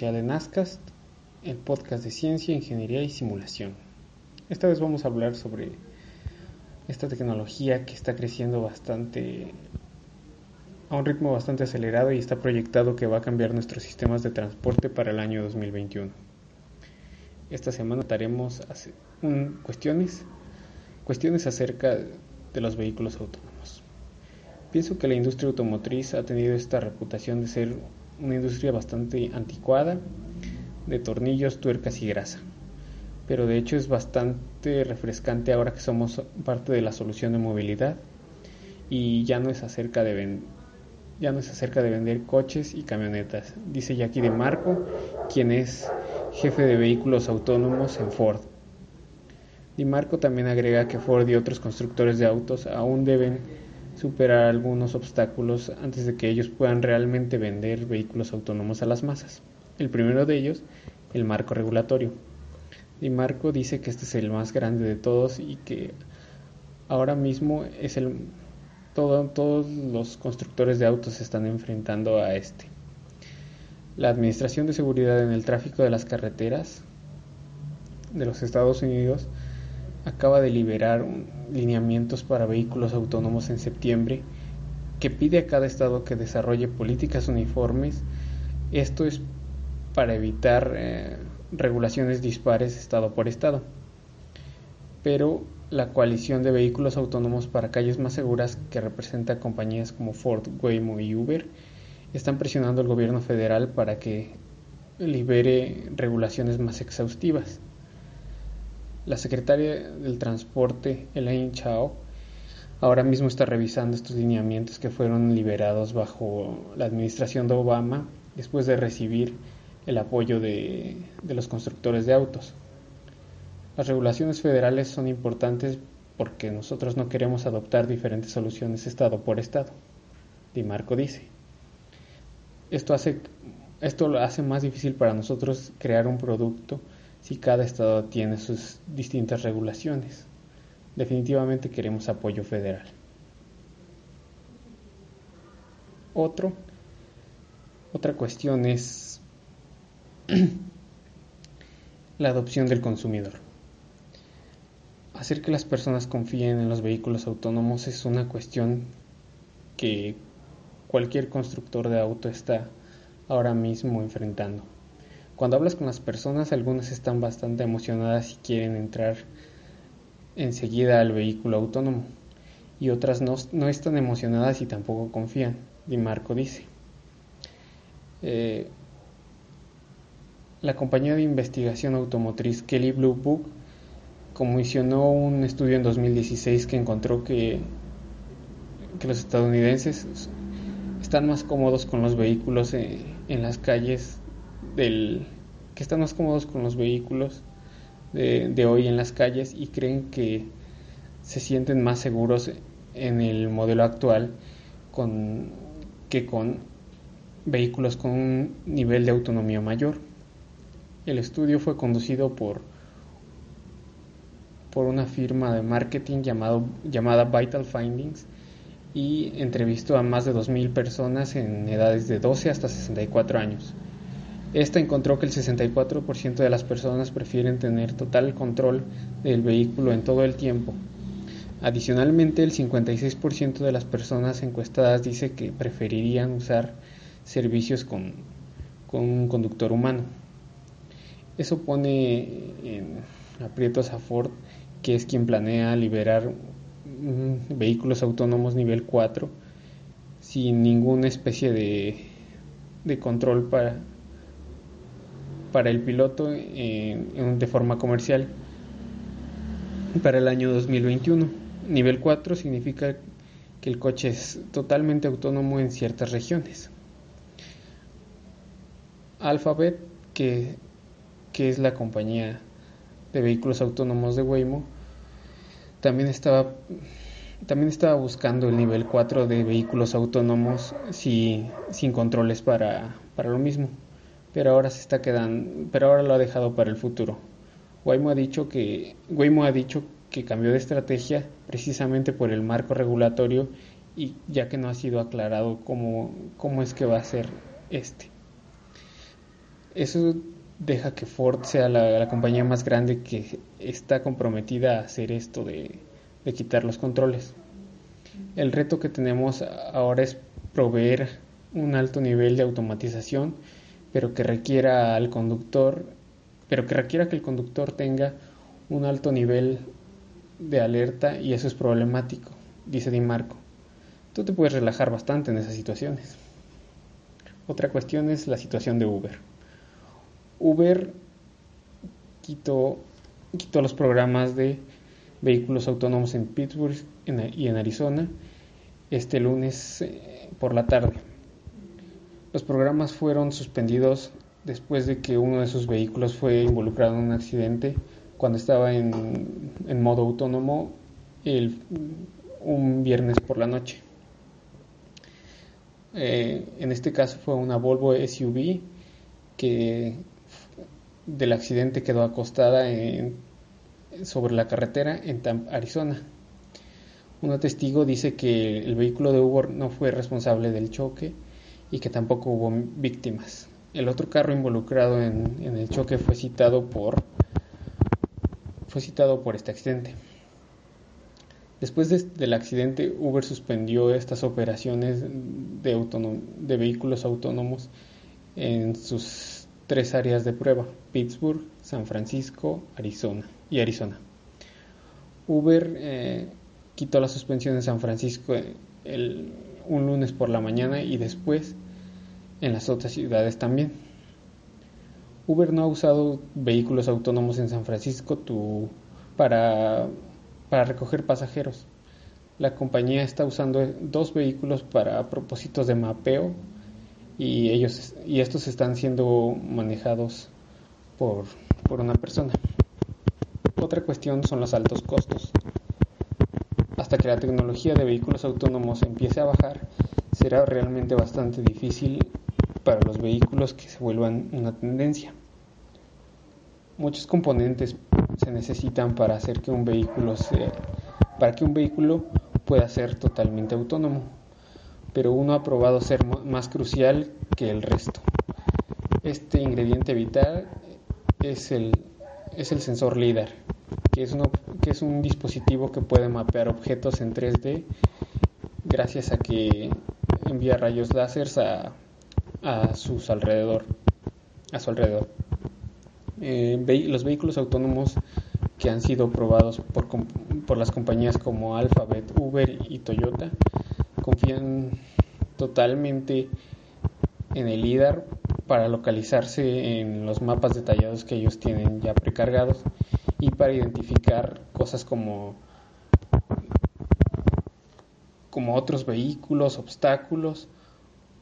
Especial Nascast, el podcast de ciencia, ingeniería y simulación. Esta vez vamos a hablar sobre esta tecnología que está creciendo bastante a un ritmo bastante acelerado y está proyectado que va a cambiar nuestros sistemas de transporte para el año 2021. Esta semana trataremos cuestiones, cuestiones acerca de los vehículos autónomos. Pienso que la industria automotriz ha tenido esta reputación de ser una industria bastante anticuada de tornillos, tuercas y grasa. Pero de hecho es bastante refrescante ahora que somos parte de la solución de movilidad y ya no es acerca de ya no es acerca de vender coches y camionetas, dice Jackie de Marco, quien es jefe de vehículos autónomos en Ford. Di Marco también agrega que Ford y otros constructores de autos aún deben superar algunos obstáculos antes de que ellos puedan realmente vender vehículos autónomos a las masas. El primero de ellos, el marco regulatorio. Di Marco dice que este es el más grande de todos y que ahora mismo es el todos los constructores de autos se están enfrentando a este. La Administración de Seguridad en el Tráfico de las Carreteras de los Estados Unidos acaba de liberar lineamientos para vehículos autónomos en septiembre que pide a cada estado que desarrolle políticas uniformes. Esto es para evitar eh, regulaciones dispares estado por estado. Pero la coalición de vehículos autónomos para calles más seguras que representa compañías como Ford, Waymo y Uber están presionando al gobierno federal para que libere regulaciones más exhaustivas. La secretaria del Transporte, Elaine Chao, ahora mismo está revisando estos lineamientos que fueron liberados bajo la administración de Obama después de recibir el apoyo de, los constructores de autos. Las regulaciones federales son importantes porque nosotros no queremos adoptar diferentes soluciones estado por estado. Di Marco dice. Esto hace, esto lo hace más difícil para nosotros crear un producto si cada estado tiene sus distintas regulaciones. Definitivamente queremos apoyo federal. Otro, otra cuestión es la adopción del consumidor. Hacer que las personas confíen en los vehículos autónomos es una cuestión que cualquier constructor de auto está ahora mismo enfrentando. Cuando hablas con las personas, algunas están bastante emocionadas y quieren entrar enseguida al vehículo autónomo, y otras no, están emocionadas y tampoco confían, Di Marco dice. Eh, la compañía de investigación automotriz Kelly Blue Book comisionó un estudio en 2016 que encontró que, que los estadounidenses están más cómodos con los vehículos en, las calles del que están más cómodos con los vehículos de, hoy en las calles y creen que se sienten más seguros en el modelo actual con, que con vehículos con un nivel de autonomía mayor. El estudio fue conducido por por una firma de marketing llamado, llamada Vital Findings y entrevistó a más de 2.000 personas en edades de 12 hasta 64 años. Esta encontró que el 64% de las personas prefieren tener total control del vehículo en todo el tiempo. Adicionalmente, el 56% de las personas encuestadas dice que preferirían usar servicios con, un conductor humano. Eso pone en aprietos a Ford que es quien planea liberar mm, vehículos autónomos nivel 4 sin ninguna especie de control para, para el piloto de forma comercial para el año 2021. Nivel 4 significa que el coche es totalmente autónomo en ciertas regiones. Alphabet, que, que es la compañía de vehículos autónomos de Waymo, también estaba, también estaba buscando el nivel 4 de vehículos autónomos sin controles para, para lo mismo, pero ahora se está quedando, pero ahora lo ha dejado para el futuro. Waymo ha dicho que Waymo ha dicho que cambió de estrategia precisamente por el marco regulatorio y ya que no ha sido aclarado cómo, cómo es que va a ser este. Eso deja que Ford sea la, compañía más grande que está comprometida a hacer esto de, de quitar los controles. El reto que tenemos ahora es proveer un alto nivel de automatización, pero que requiera al conductor, pero que requiera que el conductor tenga un alto nivel de alerta y eso es problemático, dice Di Marco. Tú te puedes relajar bastante en esas situaciones. Otra cuestión es la situación de Uber. Uber quitó, quitó los programas de vehículos autónomos en Pittsburgh y en Arizona este lunes eh, por la tarde. Los programas fueron suspendidos después de que uno de sus vehículos fue involucrado en un accidente cuando estaba en, modo autónomo el, un viernes por la noche. Eh, en este caso fue una Volvo SUV que del accidente quedó acostada sobre la carretera en Arizona. Un testigo dice que el vehículo de Uber no fue responsable del choque y que tampoco hubo víctimas. El otro carro involucrado en, el choque fue citado por fue citado por este accidente. Después del accidente, Uber suspendió estas operaciones de, de vehículos autónomos en sus tres áreas de prueba, Pittsburgh, San Francisco, Arizona y Arizona. Uber eh, quitó la suspensión en San Francisco un lunes por la mañana y después en las otras ciudades también. Uber no ha usado vehículos autónomos en San Francisco para, para recoger pasajeros. La compañía está usando dos vehículos para propósitos de mapeo y ellos y estos están siendo manejados por una persona. Otra cuestión son los altos costos. Hasta que la tecnología de vehículos autónomos empiece a bajar, será realmente bastante difícil para los vehículos que se vuelvan una tendencia. Muchos componentes se necesitan para hacer que un vehículo para que un vehículo pueda ser totalmente autónomo, pero uno ha probado ser más crucial que el resto. Este ingrediente vital es el, es el sensor LIDAR, que es, que es un dispositivo que puede mapear objetos en 3D gracias a que envía rayos láser a, a, sus alrededor, a su alrededor. Eh, los vehículos autónomos que han sido probados por, por las compañías como Alphabet, Uber y Toyota confían totalmente en el LIDAR para localizarse en los mapas detallados que ellos tienen ya precargados y para identificar cosas como como otros vehículos, obstáculos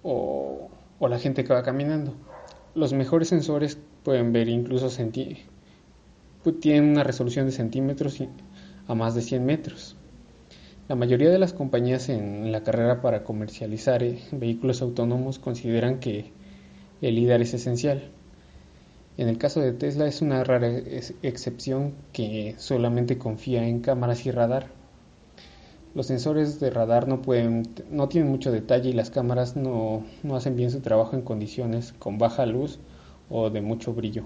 o, la gente que va caminando. Los mejores sensores pueden ver incluso tienen una resolución de centímetros a más de 100 metros. La mayoría de las compañías en la carrera para comercializar eh, vehículos autónomos consideran que el LIDAR es esencial. En el caso de Tesla es una rara excepción que solamente confía en cámaras y radar. Los sensores de radar no, pueden, no tienen mucho detalle y las cámaras no, hacen bien su trabajo en condiciones con baja luz o de mucho brillo.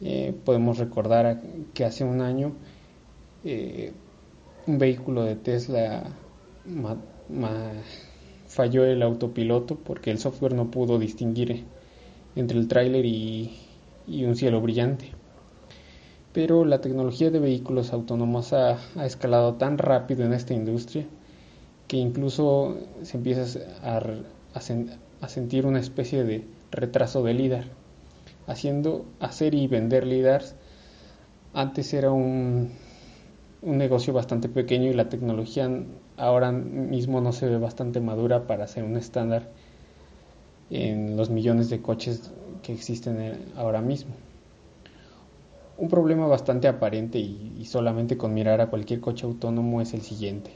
Eh, podemos recordar que hace un año eh, un vehículo de Tesla falló el autopiloto porque el software no pudo distinguir entre el tráiler y, y un cielo brillante. Pero la tecnología de vehículos autónomos ha, escalado tan rápido en esta industria que incluso se empieza a, a, sentir una especie de retraso de LIDAR. Haciendo, hacer y vender LIDARs antes era un, un negocio bastante pequeño y la tecnología ahora mismo no se ve bastante madura para ser un estándar en los millones de coches que existen eh, ahora mismo. Un problema bastante aparente y, solamente con mirar a cualquier coche autónomo es el siguiente.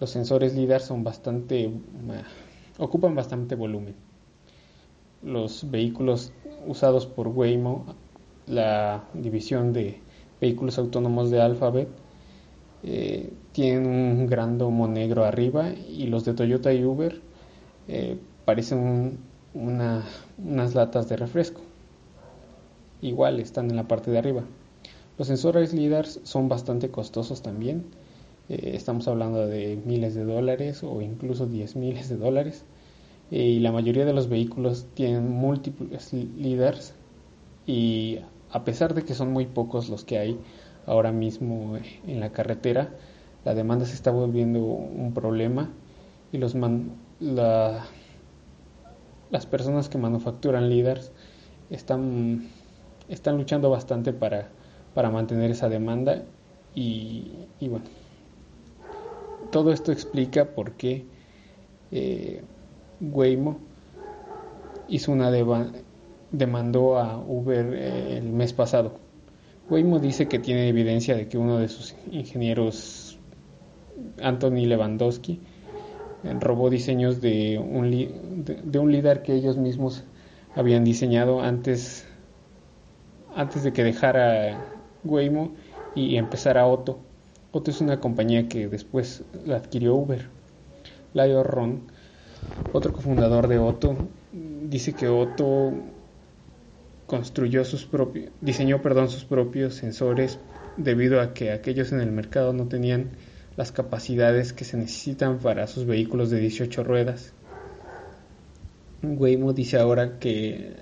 Los sensores LIDAR son bastante ocupan bastante volumen. Los vehículos usados por Waymo, la división de vehículos autónomos de Alphabet, eh, tienen un gran domo negro arriba y los de Toyota y Uber eh, parecen unas latas de refresco. igual están en la parte de arriba. Los sensores LIDAR son bastante costosos también. Eh, estamos hablando de miles de dólares o incluso 10 miles de dólares. Eh, y la mayoría de los vehículos tienen múltiples LIDARs. Y a pesar de que son muy pocos los que hay ahora mismo en la carretera, la demanda se está volviendo un problema y los las personas que manufacturan LIDARs están, luchando bastante para para mantener esa demanda y, bueno, todo esto explica por qué eh, Waymo hizo una demandó a Uber eh, el mes pasado. Waymo dice que tiene evidencia de que uno de sus ingenieros, Anthony Lewandowski, robó diseños de un, de un líder que ellos mismos habían diseñado antes, antes de que dejara Waymo y empezar a Otto. Otto es una compañía que después la adquirió Uber. Lyle Ron, otro cofundador de Otto, dice que Otto construyó sus propios, diseñó perdón, sus propios sensores debido a que aquellos en el mercado no tenían las capacidades que se necesitan para sus vehículos de 18 ruedas. Waymo dice ahora que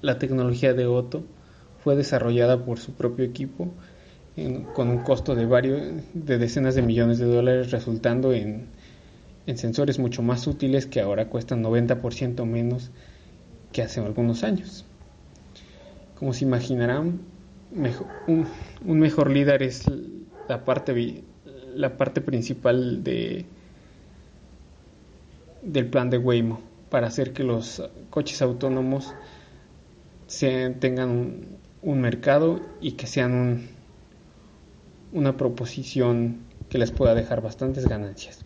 la tecnología de Otto fue desarrollada por su propio equipo con un costo de varios de decenas de millones de dólares resultando en, sensores mucho más útiles que ahora cuestan 90% menos que hace algunos años. Como se imaginarán, un, mejor líder es la parte, la parte principal de, del plan de Waymo para hacer que los coches autónomos tengan un mercado y que sean una proposición que les pueda dejar bastantes ganancias.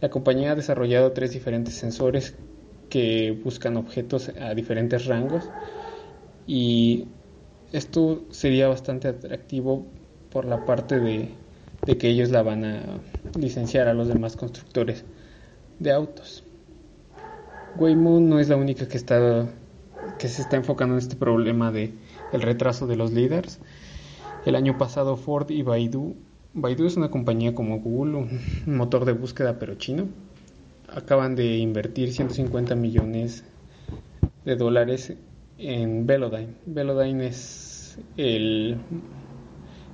La compañía ha desarrollado tres diferentes sensores que buscan objetos a diferentes rangos y esto sería bastante atractivo por la parte de, de que ellos la van a licenciar a los demás constructores de autos. Waymo no es la única que está que se está enfocando en este problema de el retraso de los líderes. El año pasado Ford y Baidu, Baidu es una compañía como Google, un motor de búsqueda pero chino, acaban de invertir 150 millones de dólares en Velodyne. Velodyne es el,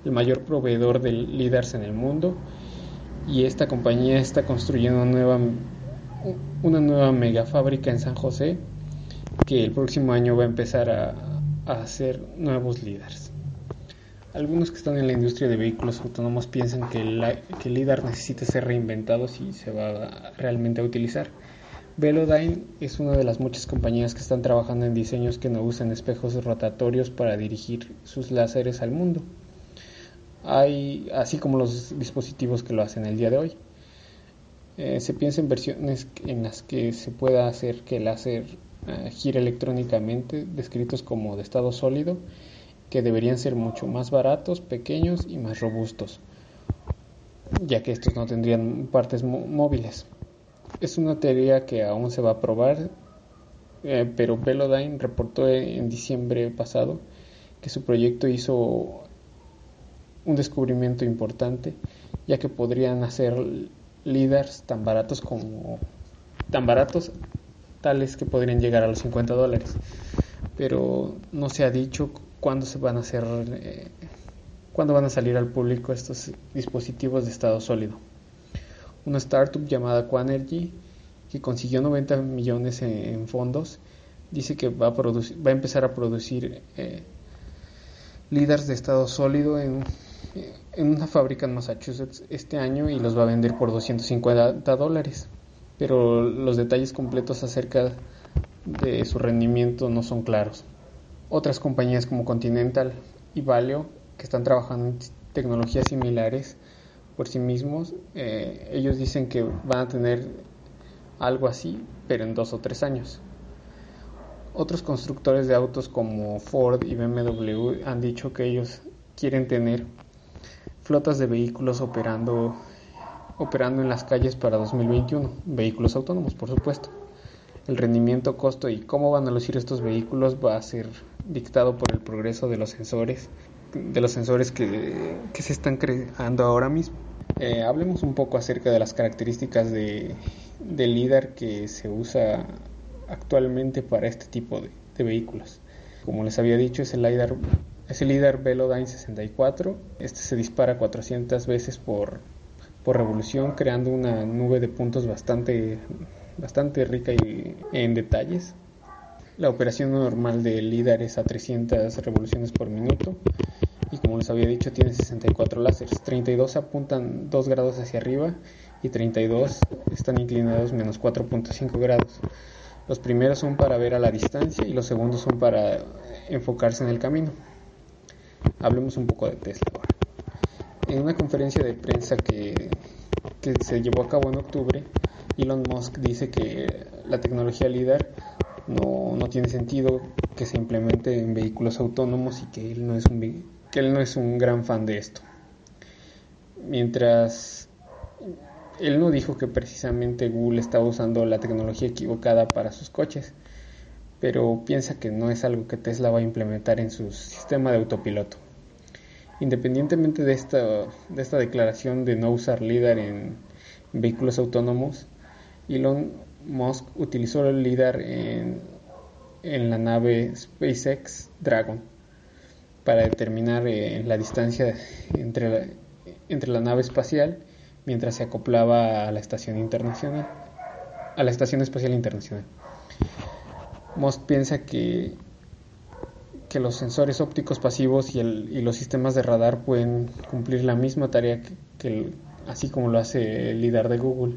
el mayor proveedor de líderes en el mundo y esta compañía está construyendo una nueva, una nueva mega fábrica en San José que el próximo año va a empezar a, hacer nuevos líderes. Algunos que están en la industria de vehículos autónomos piensan que, el líder necesita ser reinventado si se va realmente a utilizar. Velodyne es una de las muchas compañías que están trabajando en diseños que no usan espejos rotatorios para dirigir sus láseres al mundo, hay, así como los dispositivos que lo hacen el día de hoy. Eh, se piensa en versiones en las que se pueda hacer que el láser eh, gira electrónicamente, descritos como de estado sólido, que deberían ser mucho más baratos, pequeños y más robustos, ya que estos no tendrían partes móviles. Es una teoría que aún se va a probar, eh, pero Velodyne reportó en diciembre pasado que su proyecto hizo un descubrimiento importante, ya que podrían hacer líderes tan baratos como tan baratos tales que podrían llegar a los 50 dólares. Pero no se ha dicho cuándo se van a hacer, eh, cuándo van a salir al público estos dispositivos de estado sólido. Una startup llamada Quanergy, que consiguió 90 millones en, fondos, dice que va a, producir, va a empezar a producir eh, líderes de estado sólido en, en una fábrica en Massachusetts este año y los va a vender por 250 dólares pero los detalles completos acerca de su rendimiento no son claros. Otras compañías como Continental y Valeo, que están trabajando en tecnologías similares por sí mismos, eh, ellos dicen que van a tener algo así, pero en dos o tres años. Otros constructores de autos como Ford y BMW han dicho que ellos quieren tener flotas de vehículos operando operando en las calles para 2021, vehículos autónomos, por supuesto. el rendimiento, costo y cómo van a lucir estos vehículos va a ser dictado por el progreso de los sensores, de los sensores que, se están creando ahora mismo. Eh, hablemos un poco acerca de las características de, del LIDAR que se usa actualmente para este tipo de, vehículos. Como les había dicho, es el LIDAR, es el LIDAR Velodyne 64. Este se dispara 400 veces por, revolución, creando una nube de puntos bastante, bastante rica en detalles. La operación normal del LIDAR es a 300 revoluciones por minuto y como les había dicho tiene 64 láseres, 32 apuntan 2 grados hacia arriba y 32 están inclinados menos 4.5 grados. Los primeros son para ver a la distancia y los segundos son para enfocarse en el camino. Hablemos un poco de Tesla ahora. En una conferencia de prensa que, que se llevó a cabo en octubre, Elon Musk dice que la tecnología LIDAR no, no, tiene sentido que se implemente en vehículos autónomos y que él no es un, que él no es un gran fan de esto. Mientras él no dijo que precisamente Google estaba usando la tecnología equivocada para sus coches, pero piensa que no es algo que Tesla va a implementar en su sistema de autopiloto. Independientemente de esta, de esta declaración de no usar LIDAR en vehículos autónomos, Elon Musk utilizó el LIDAR en, la nave SpaceX Dragon para determinar eh, la distancia entre entre la nave espacial mientras se acoplaba a la estación internacional, a la estación espacial internacional. Musk piensa que, que los sensores ópticos pasivos y, el, y, los sistemas de radar pueden cumplir la misma tarea que, así como lo hace el LIDAR de Google.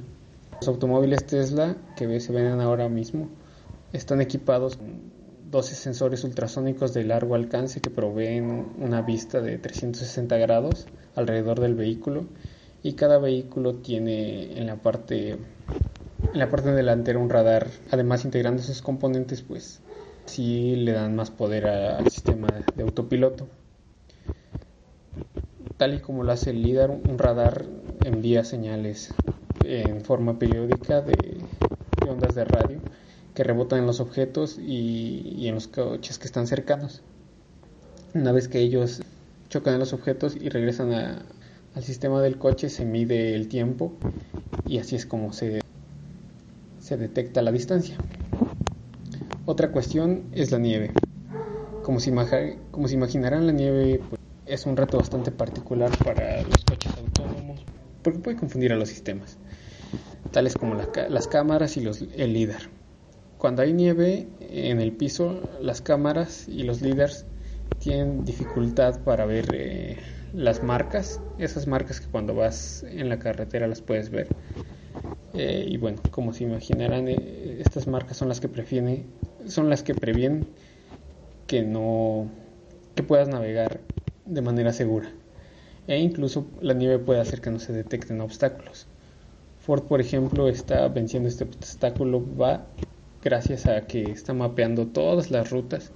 Los automóviles Tesla que se ven ahora mismo están equipados con 12 sensores ultrasónicos de largo alcance que proveen una vista de 360 grados alrededor del vehículo y cada vehículo tiene en la parte en la parte delantera un radar además integrando esos componentes pues sí le dan más poder al sistema de autopiloto. Tal y como lo hace el LIDAR un radar envía señales en forma periódica de, ondas de radio que rebotan en los objetos y, y en los coches que están cercanos. Una vez que ellos chocan en los objetos y regresan a, al sistema del coche se mide el tiempo y así es como se, se detecta la distancia. Otra cuestión es la nieve. Como se, imaginarán, la nieve pues, es un reto bastante particular para los coches autónomos porque puede confundir a los sistemas, tales como las cámaras y el LIDAR. Cuando hay nieve en el piso, las cámaras y los LIDARs tienen dificultad para ver eh, las marcas, esas marcas que cuando vas en la carretera las puedes ver. Eh, y bueno, como se imaginarán, eh, estas marcas son las que previenen, son las que previenen que no que puedas navegar de manera segura. E incluso la nieve puede hacer que no se detecten obstáculos. Ford, por ejemplo, está venciendo este obstáculo va gracias a que está mapeando todas las rutas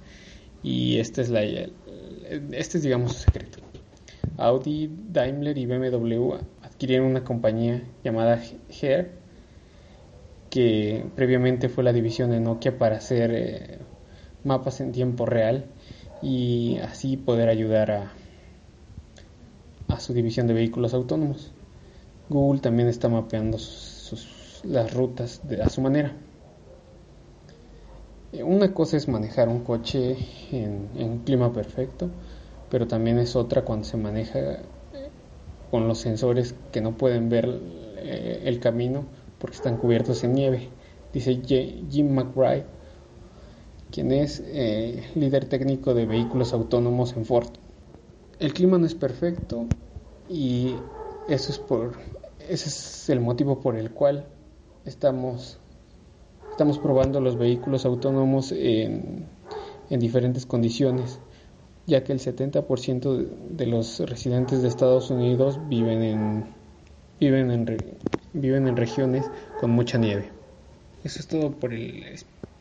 y este es la este es digamos su secreto. Audi, Daimler y BMW adquirieron una compañía llamada Her, que previamente fue la división de Nokia para hacer eh, mapas en tiempo real y así poder ayudar a, a su división de vehículos autónomos. Google también está mapeando las rutas a su manera. Eh, una cosa es manejar un coche en, en un clima perfecto pero también es otra cuando se maneja eh, con los sensores que no pueden ver el camino porque están cubiertos en nieve. Dice Jim McBride, quien es eh, líder técnico de vehículos autónomos en Ford. El clima no es perfecto y eso es por ese es el motivo por el cual estamos estamos probando los vehículos autónomos en, en diferentes condiciones ya que el 70% de los residentes de Estados Unidos viven en, viven en, viven en regiones con mucha nieve. Eso es todo por el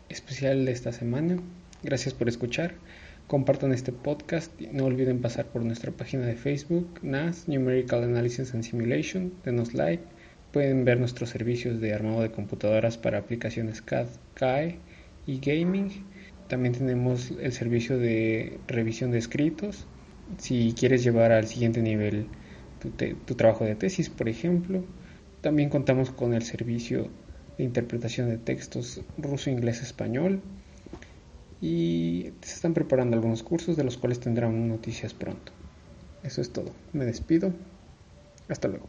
especial de esta semana. Gracias por escuchar. Compartan este podcast. No olviden pasar por nuestra página de Facebook, NAS, Numerical Analysis and Simulation. Denos like pueden ver nuestros servicios de armado de computadoras para aplicaciones CAD, CAE y gaming. También tenemos el servicio de revisión de escritos. Si quieres llevar al siguiente nivel tu, tu trabajo de tesis, por ejemplo. También contamos con el servicio de interpretación de textos ruso, inglés, español. Y se están preparando algunos cursos de los cuales tendrán noticias pronto. Eso es todo. Me despido. Hasta luego.